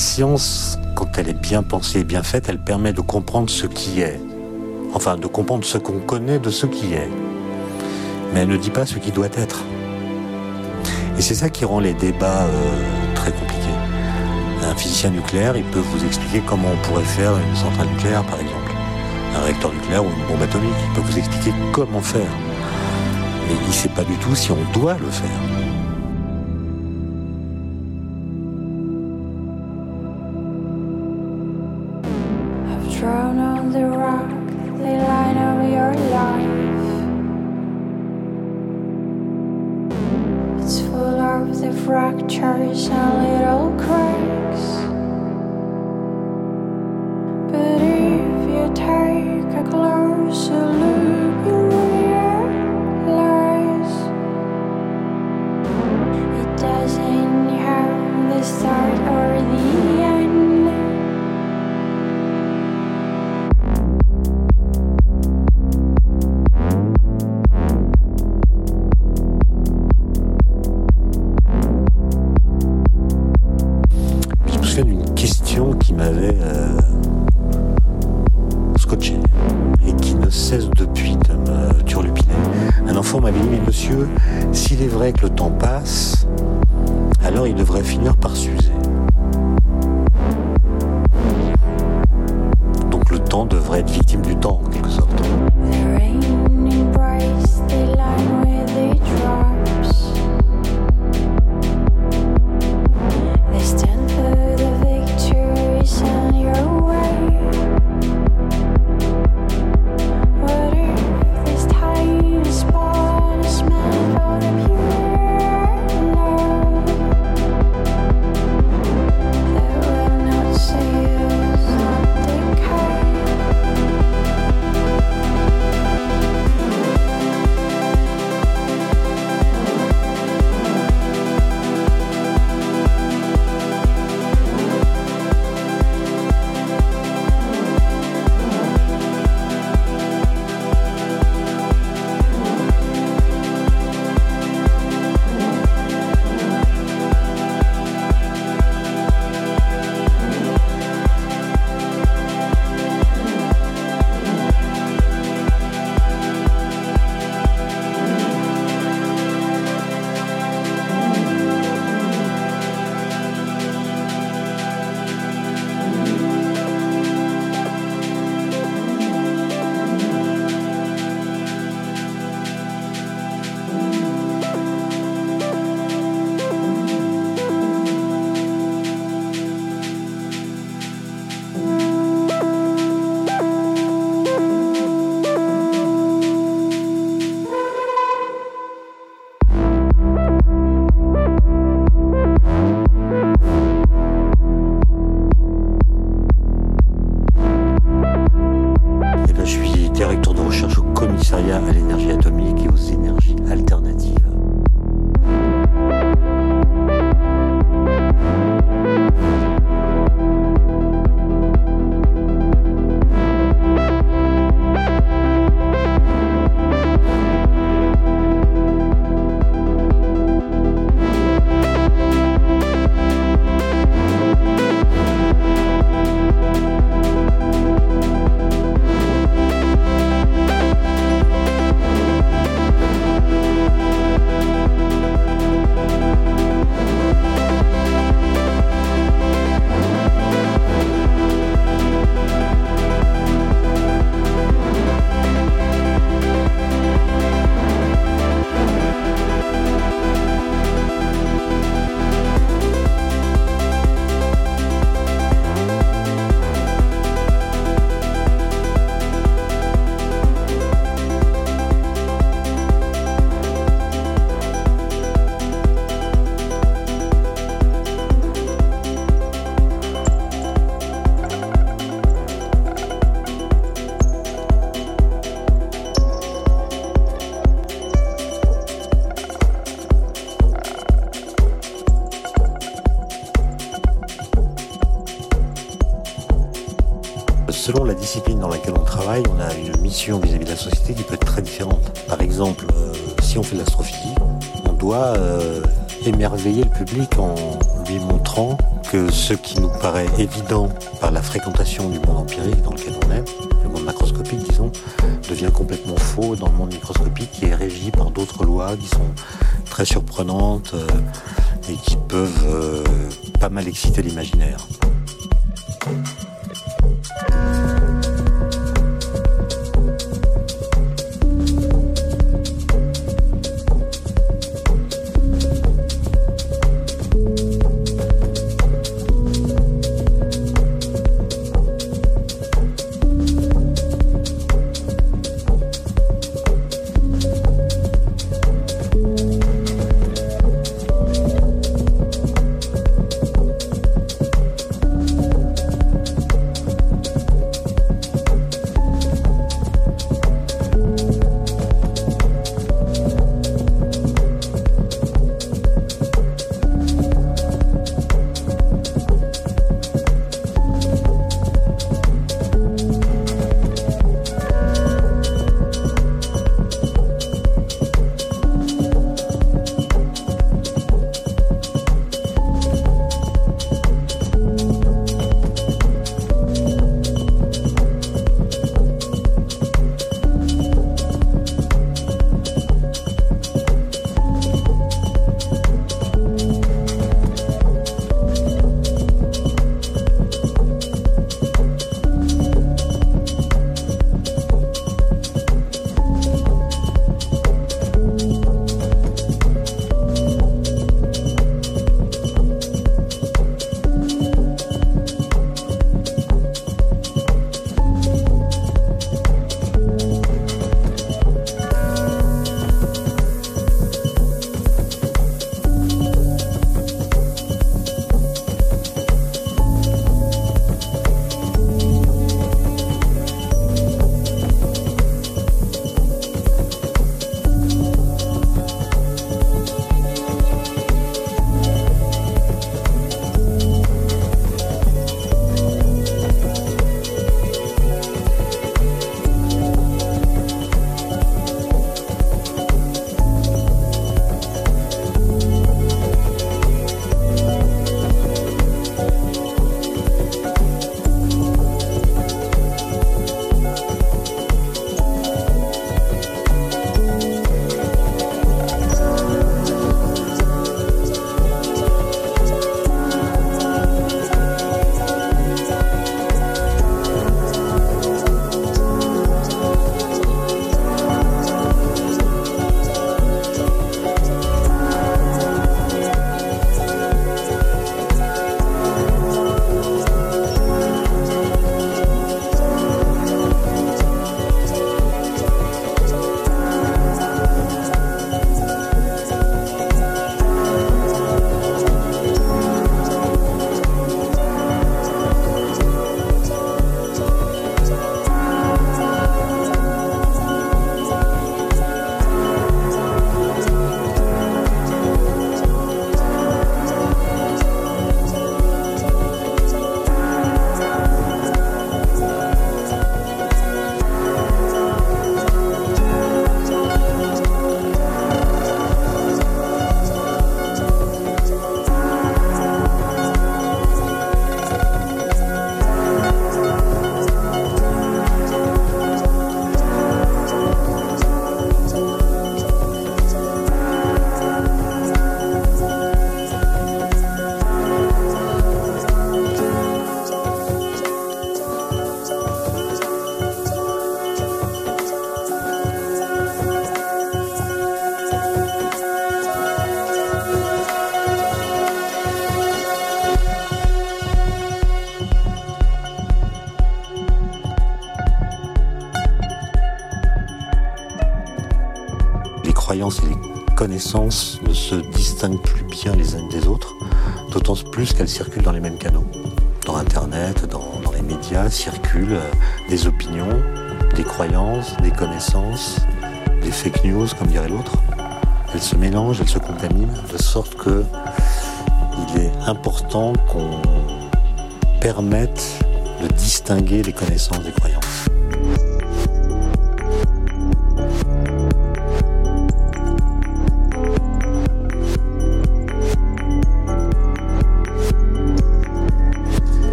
science, quand elle est bien pensée et bien faite, elle permet de comprendre ce qui est. Enfin, de comprendre ce qu'on connaît de ce qui est. Mais elle ne dit pas ce qui doit être. Et c'est ça qui rend les débats euh, très compliqués. Un physicien nucléaire, il peut vous expliquer comment on pourrait faire une centrale nucléaire, par exemple. Un réacteur nucléaire ou une bombe atomique, il peut vous expliquer comment faire. Mais il ne sait pas du tout si on doit le faire. Fractures and little cracks. En lui montrant que ce qui nous paraît évident par la fréquentation du monde empirique dans lequel on est, le monde macroscopique disons, devient complètement faux dans le monde microscopique qui est régi par d'autres lois qui sont très surprenantes euh, et qui peuvent euh, pas mal exciter l'imaginaire. Circulent dans les mêmes canaux. Dans Internet, dans, les médias, circulent euh, des opinions, des croyances, des connaissances, des fake news, comme dirait l'autre. Elles se mélangent, elles se contaminent, de sorte que il est important qu'on permette de distinguer les connaissances des croyances.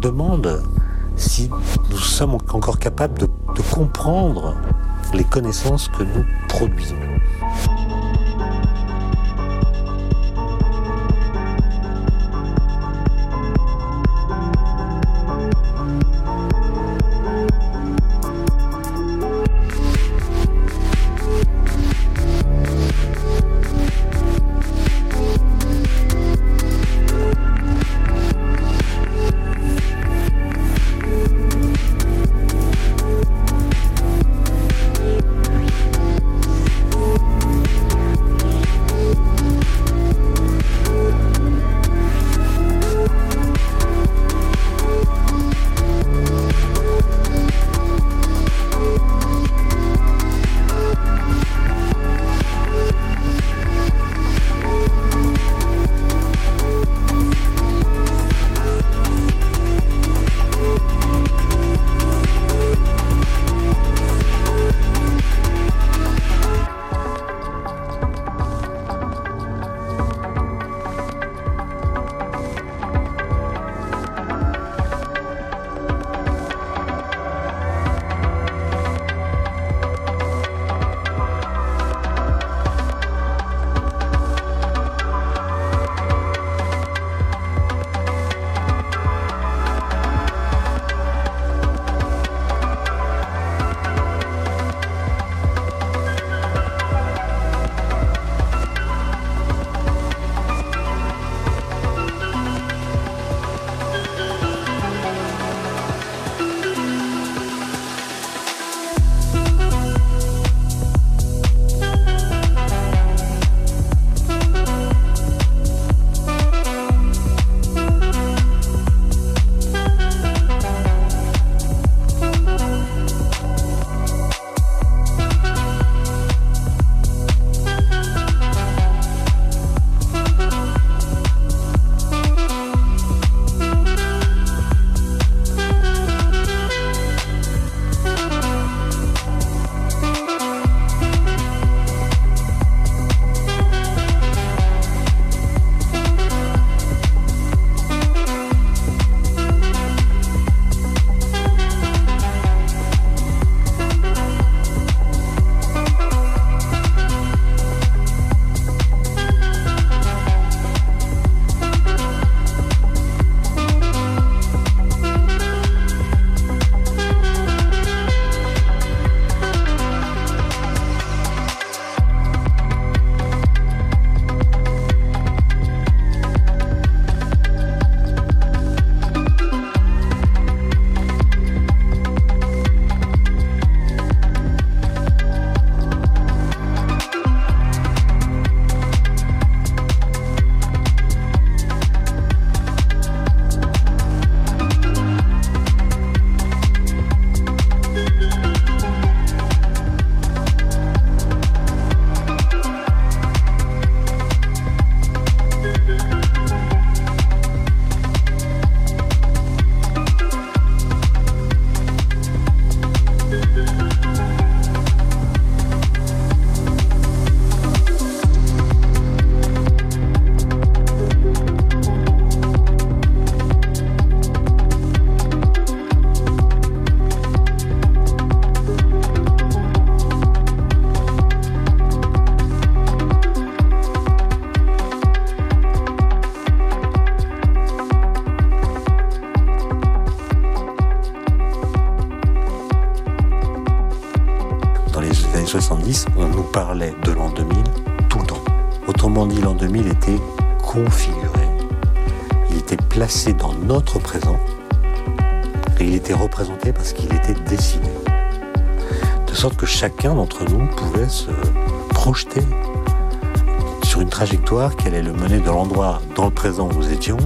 Demande si nous sommes encore capables de, comprendre les connaissances que nous produisons. Chacun d'entre nous pouvait se projeter sur une trajectoire qui allait le mener de l'endroit dans le présent où nous étions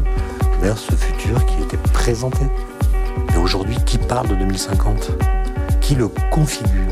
vers ce futur qui était présenté. Et aujourd'hui, qui parle de 2050 Qui le configure?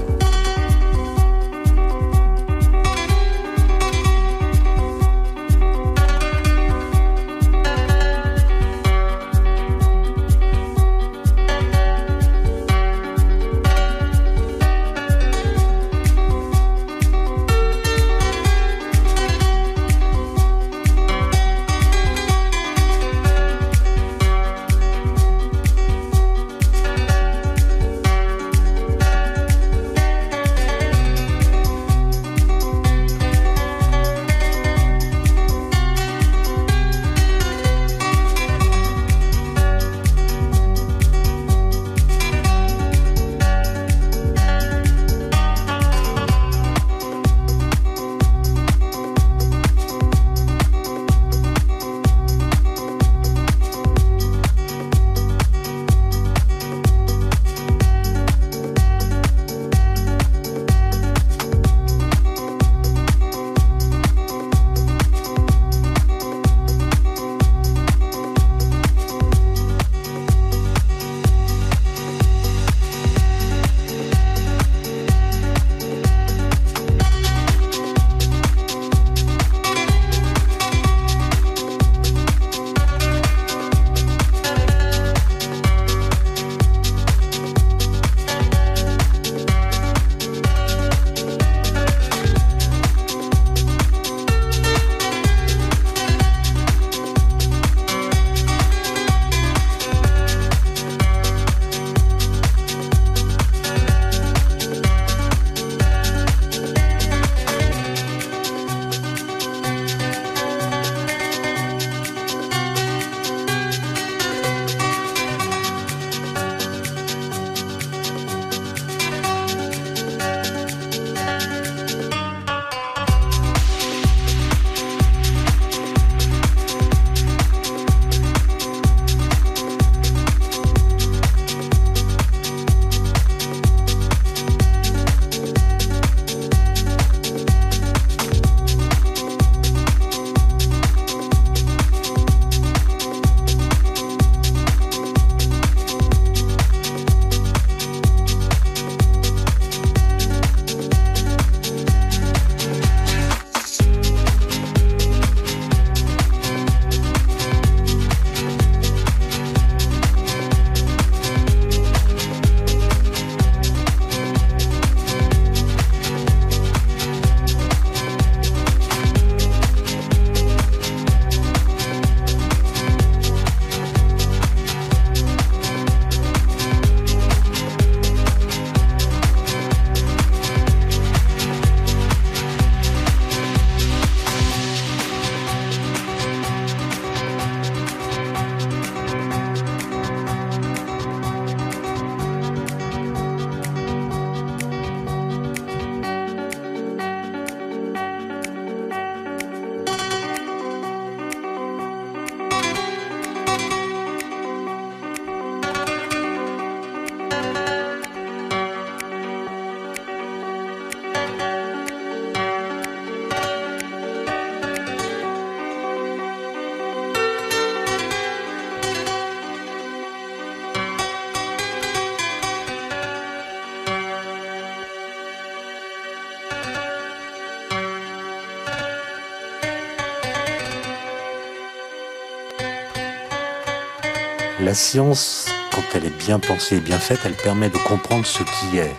La science, quand elle est bien pensée et bien faite, elle permet de comprendre ce qui est.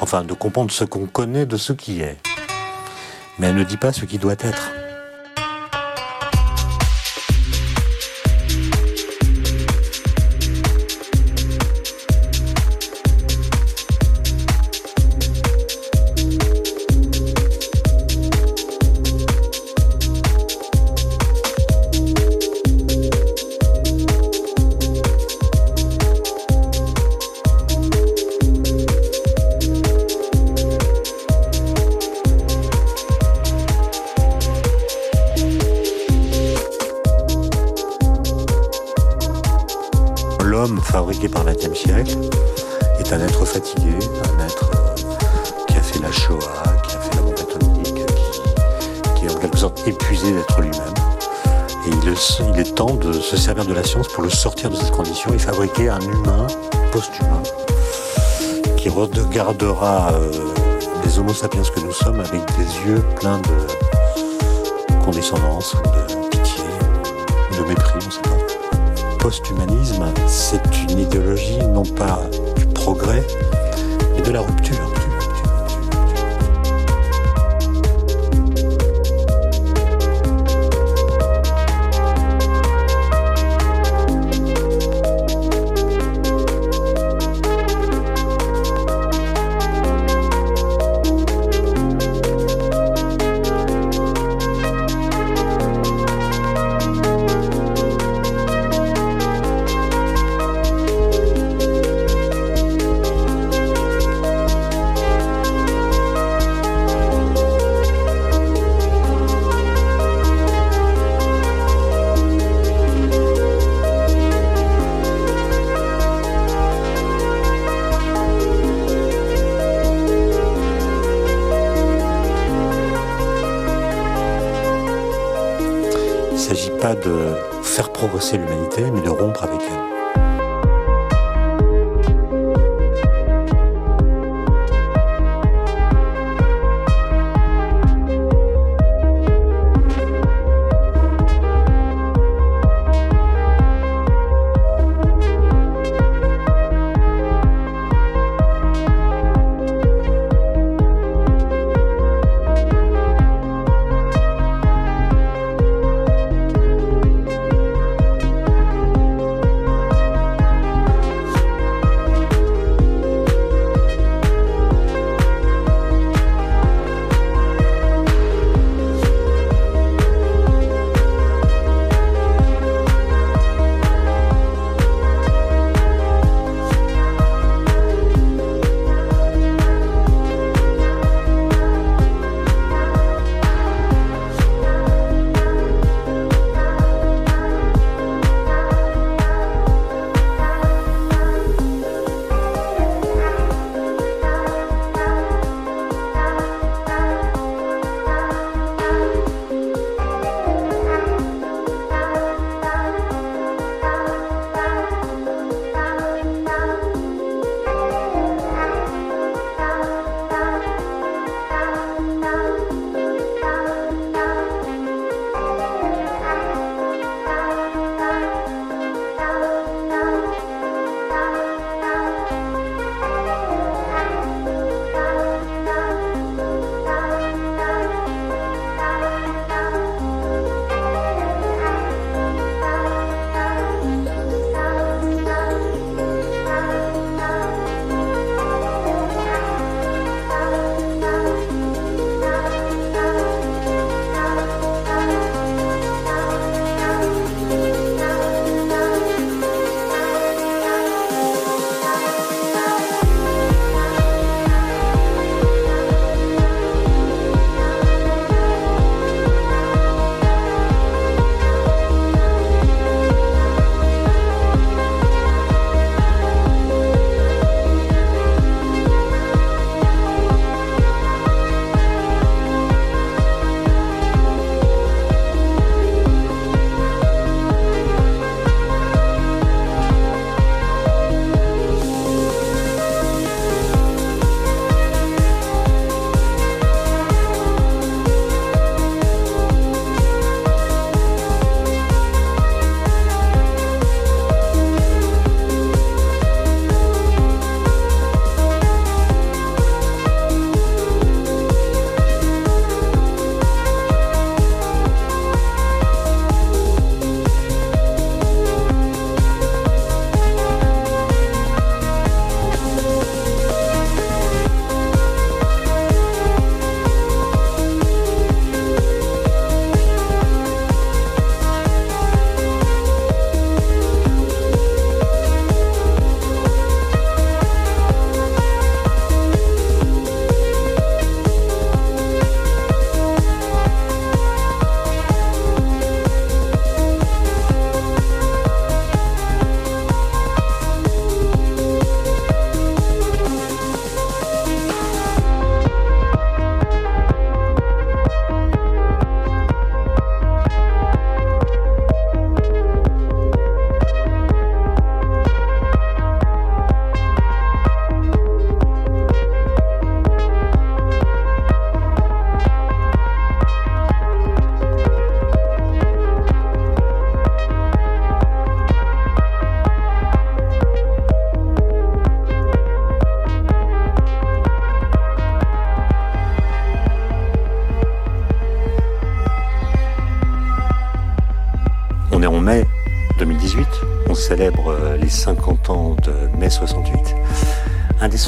Enfin, de comprendre ce qu'on connaît de ce qui est. Mais elle ne dit pas ce qui doit être. Fatigué, un être euh, qui a fait la Shoah, qui a fait la bombe atomique, qui, qui est en quelque sorte épuisé d'être lui-même. Et il, est- temps de se servir de la science pour le sortir de cette condition et fabriquer un humain post-humain qui regardera euh, les homo sapiens que nous sommes avec des yeux pleins de condescendance, de pitié, de mépris, on sait pas post-humanisme, c'est une idéologie non pas progrès, mais de la rupture.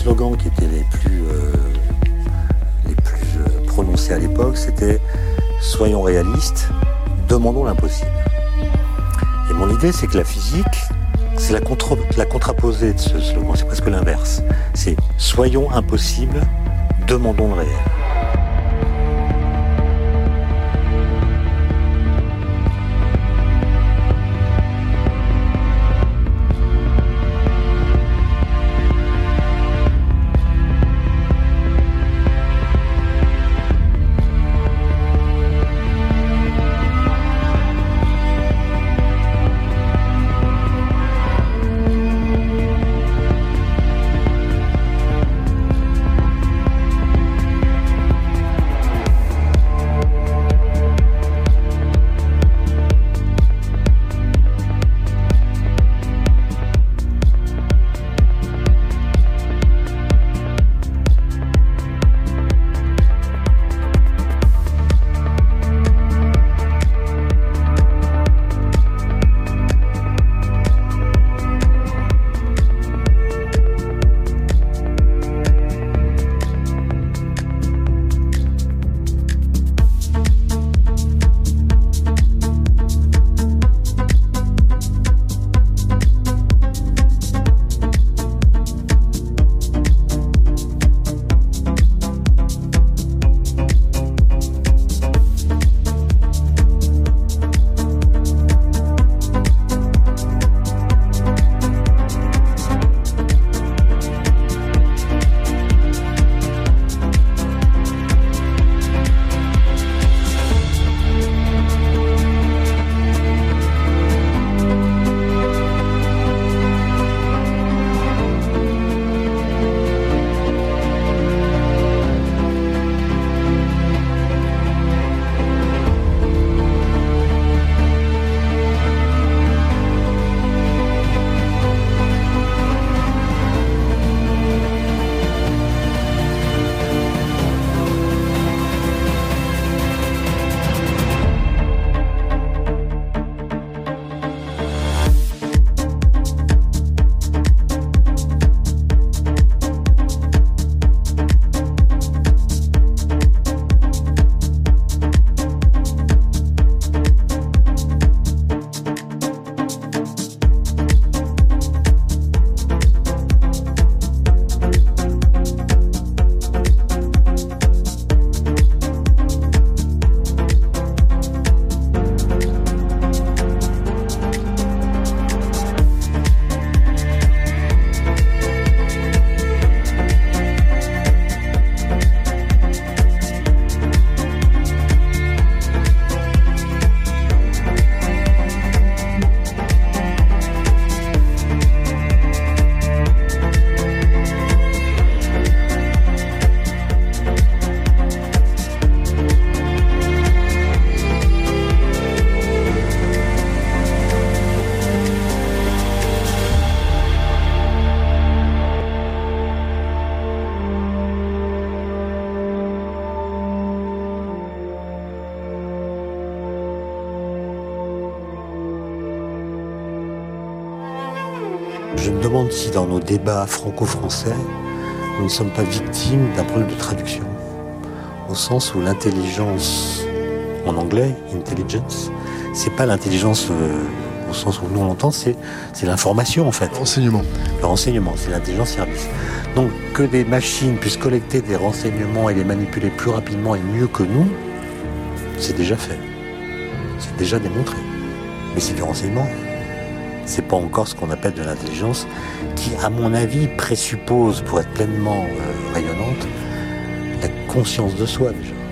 Slogans qui étaient les plus, euh, les plus euh, prononcés à l'époque, c'était Soyons réalistes, demandons l'impossible. Et mon idée, c'est que la physique, c'est la, contre, la contraposée de ce slogan, c'est presque l'inverse. C'est Soyons impossibles, demandons le réel. Débats franco-français, nous ne sommes pas victimes d'un problème de traduction. Au sens où l'intelligence, en anglais, intelligence, c'est pas l'intelligence euh, au sens où nous on l'entend, c'est, c'est l'information en fait. Renseignement. Le renseignement, c'est l'intelligence service. Donc que des machines puissent collecter des renseignements et les manipuler plus rapidement et mieux que nous, c'est déjà fait. C'est déjà démontré. Mais c'est du renseignement. C'est pas encore ce qu'on appelle de l'intelligence, qui, à mon avis, présuppose, pour être pleinement euh, rayonnante, la conscience de soi déjà.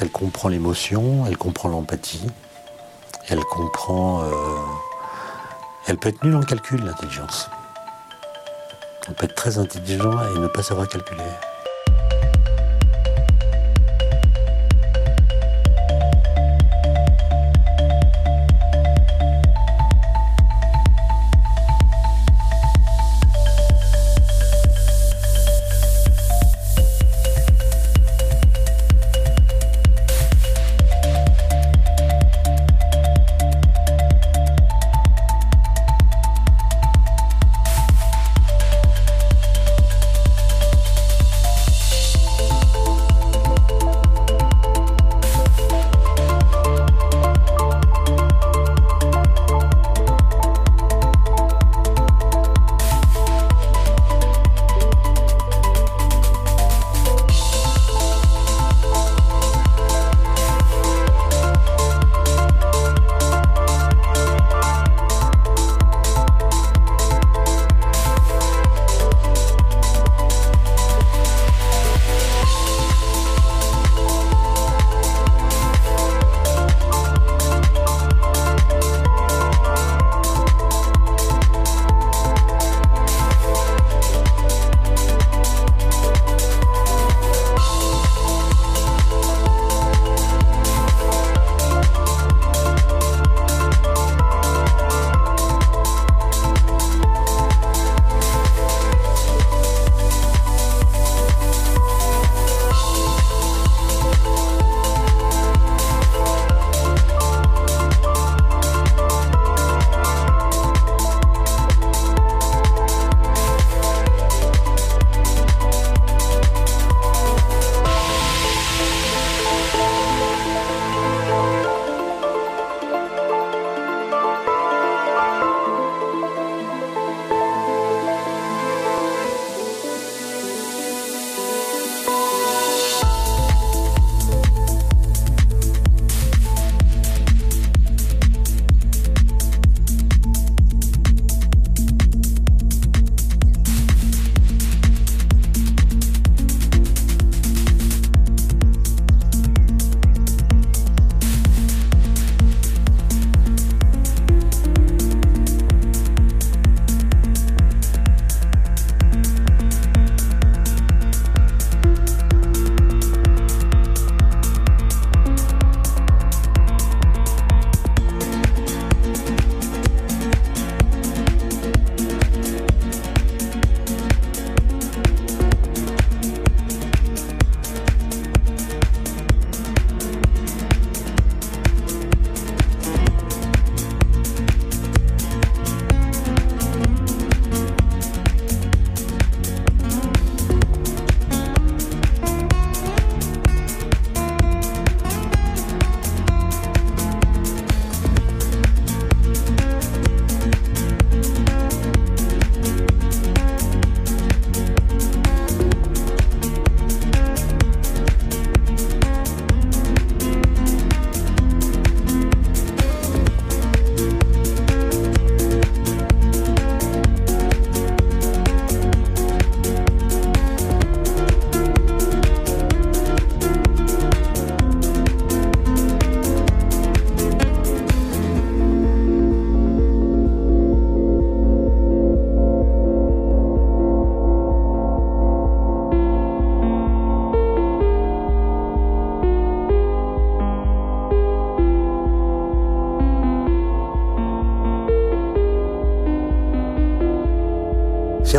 Elle comprend l'émotion, elle comprend l'empathie, elle comprend... Euh, elle peut être nulle en calcul, l'intelligence. On peut être très intelligent et ne pas savoir calculer.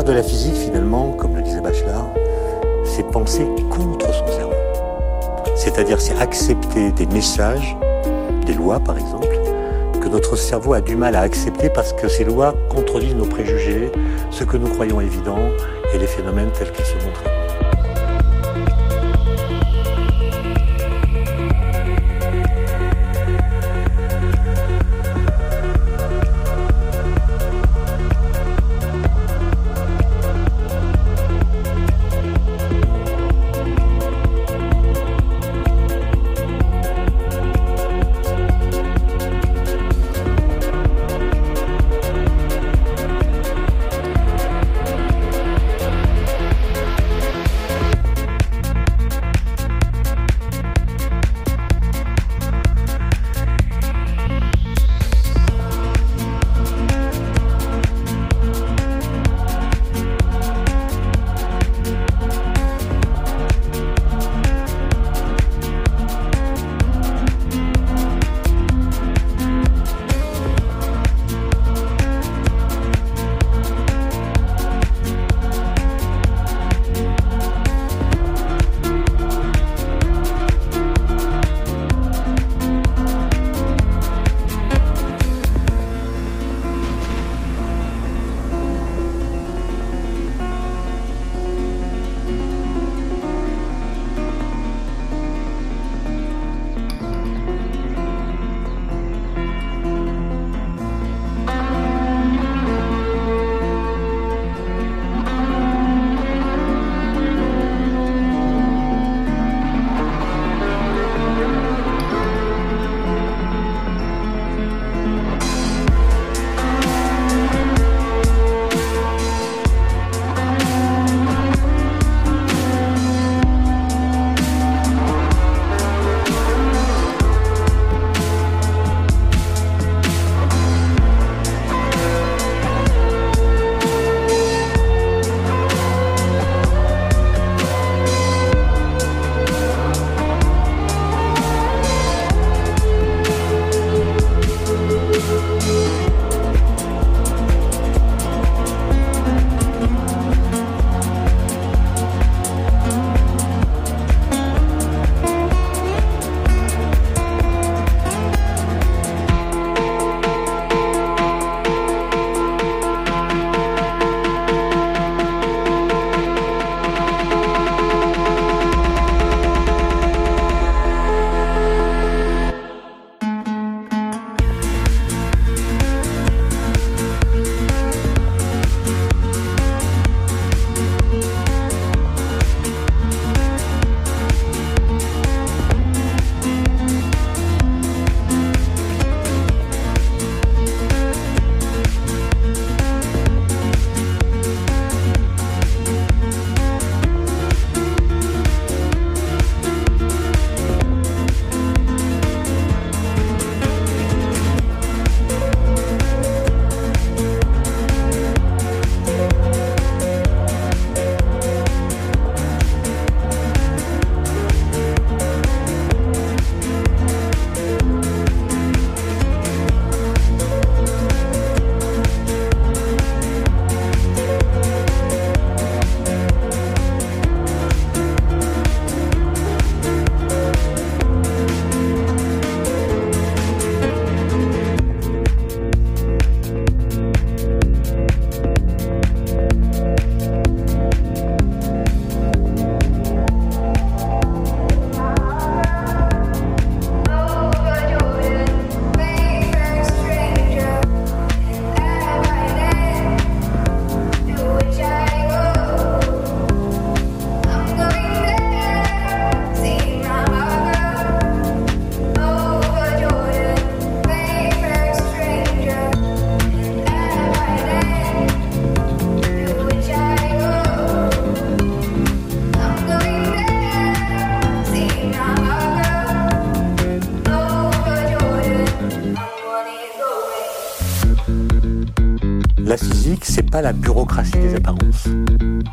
De la physique, finalement, comme le disait Bachelard, c'est penser contre son cerveau. C'est-à-dire, c'est accepter des messages, des lois par exemple, que notre cerveau a du mal à accepter parce que ces lois contredisent nos préjugés, ce que nous croyons évident et les phénomènes tels qu'ils se montrent.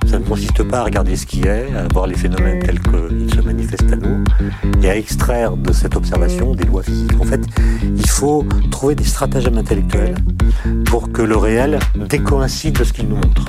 Ça ne consiste pas à regarder ce qui est, à voir les phénomènes tels qu'ils se manifestent à nous, et à extraire de cette observation des lois physiques. En fait, il faut trouver des stratagèmes intellectuels pour que le réel décoïncide de ce qu'il nous montre.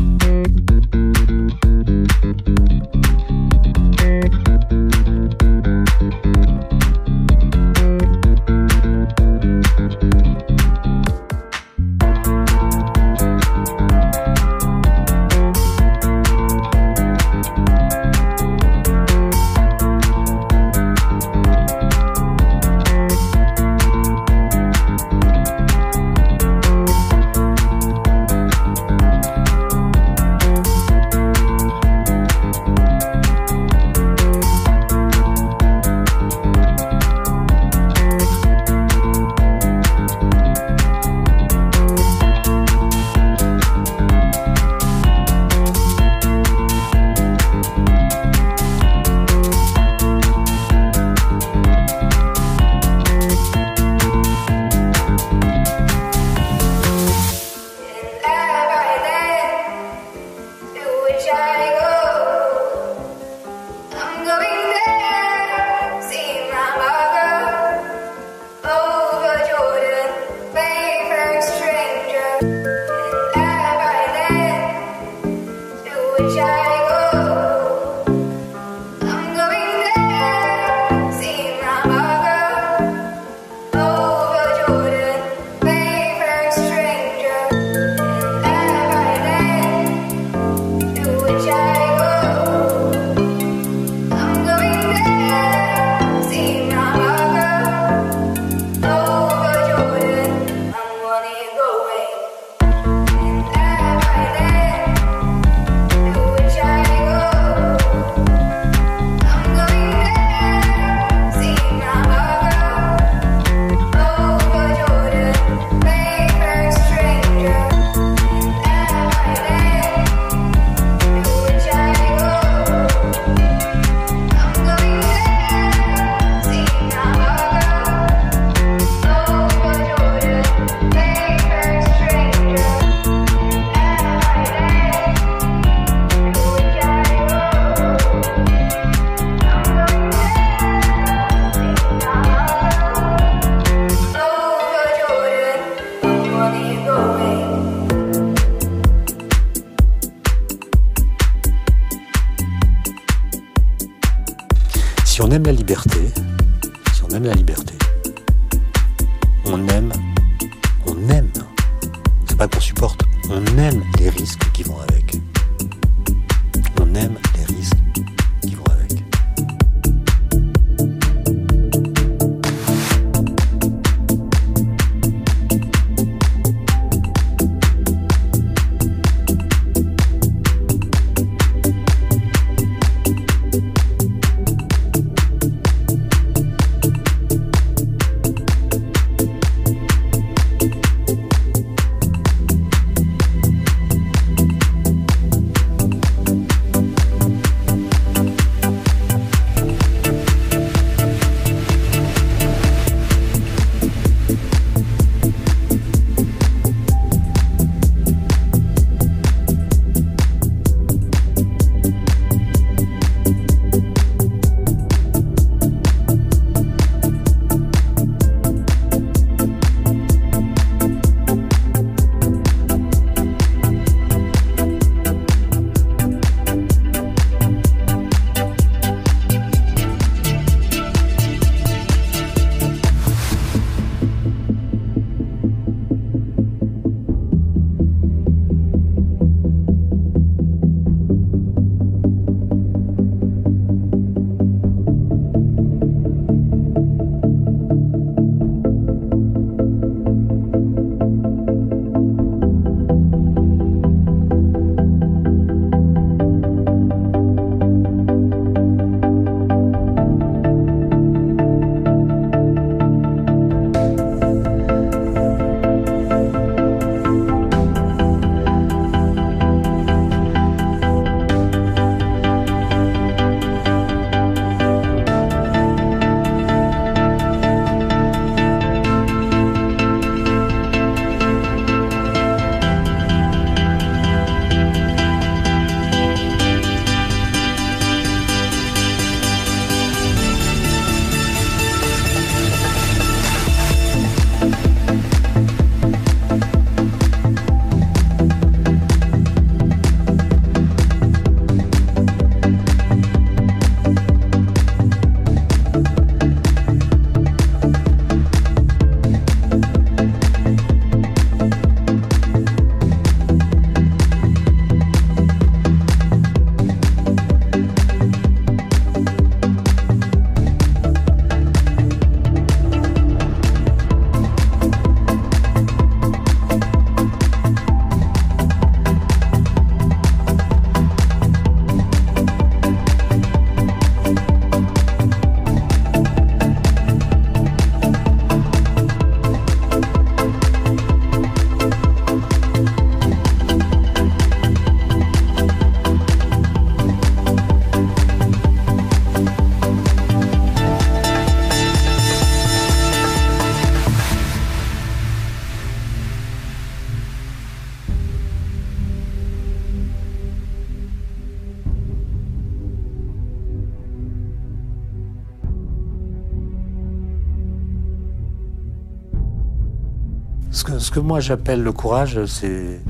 Moi j'appelle le courage, c'est,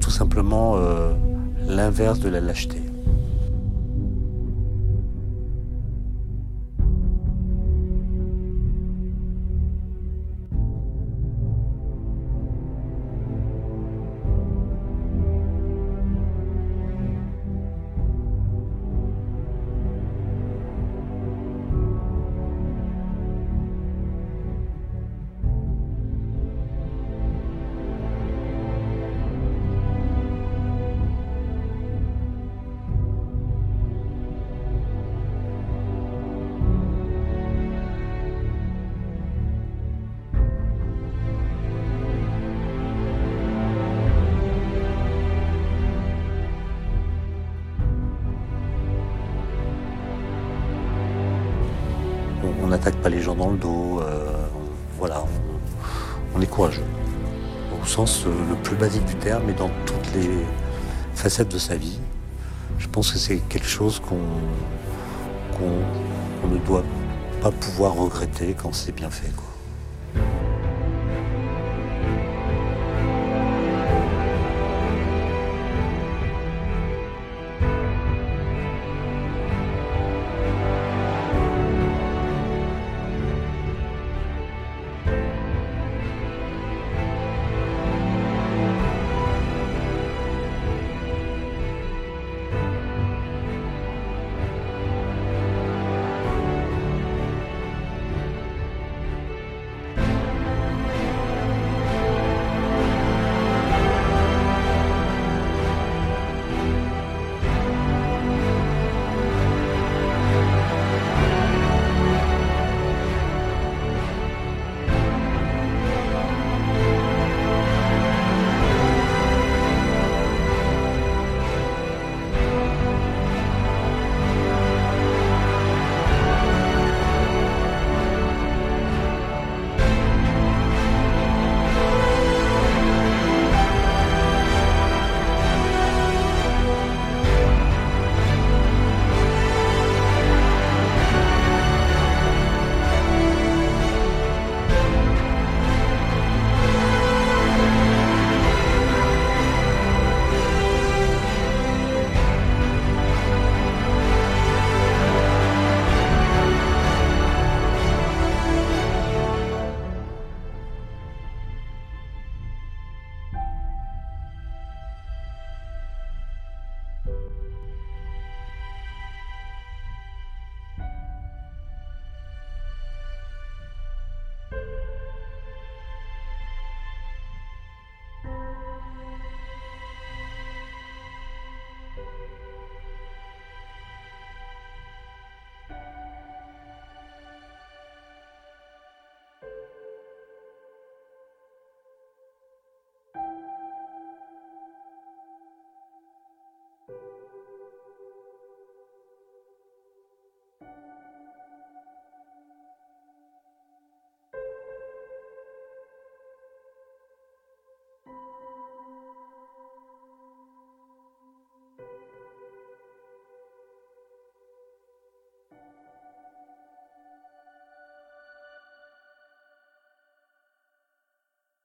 tout simplement euh, l'inverse de la lâcheté. Pas les gens dans le dos, euh, voilà, on, est courageux. Au sens euh, le plus basique du terme et dans toutes les facettes de sa vie. Je pense que c'est quelque chose qu'on ne doit pas pouvoir regretter quand c'est bien fait. quoi.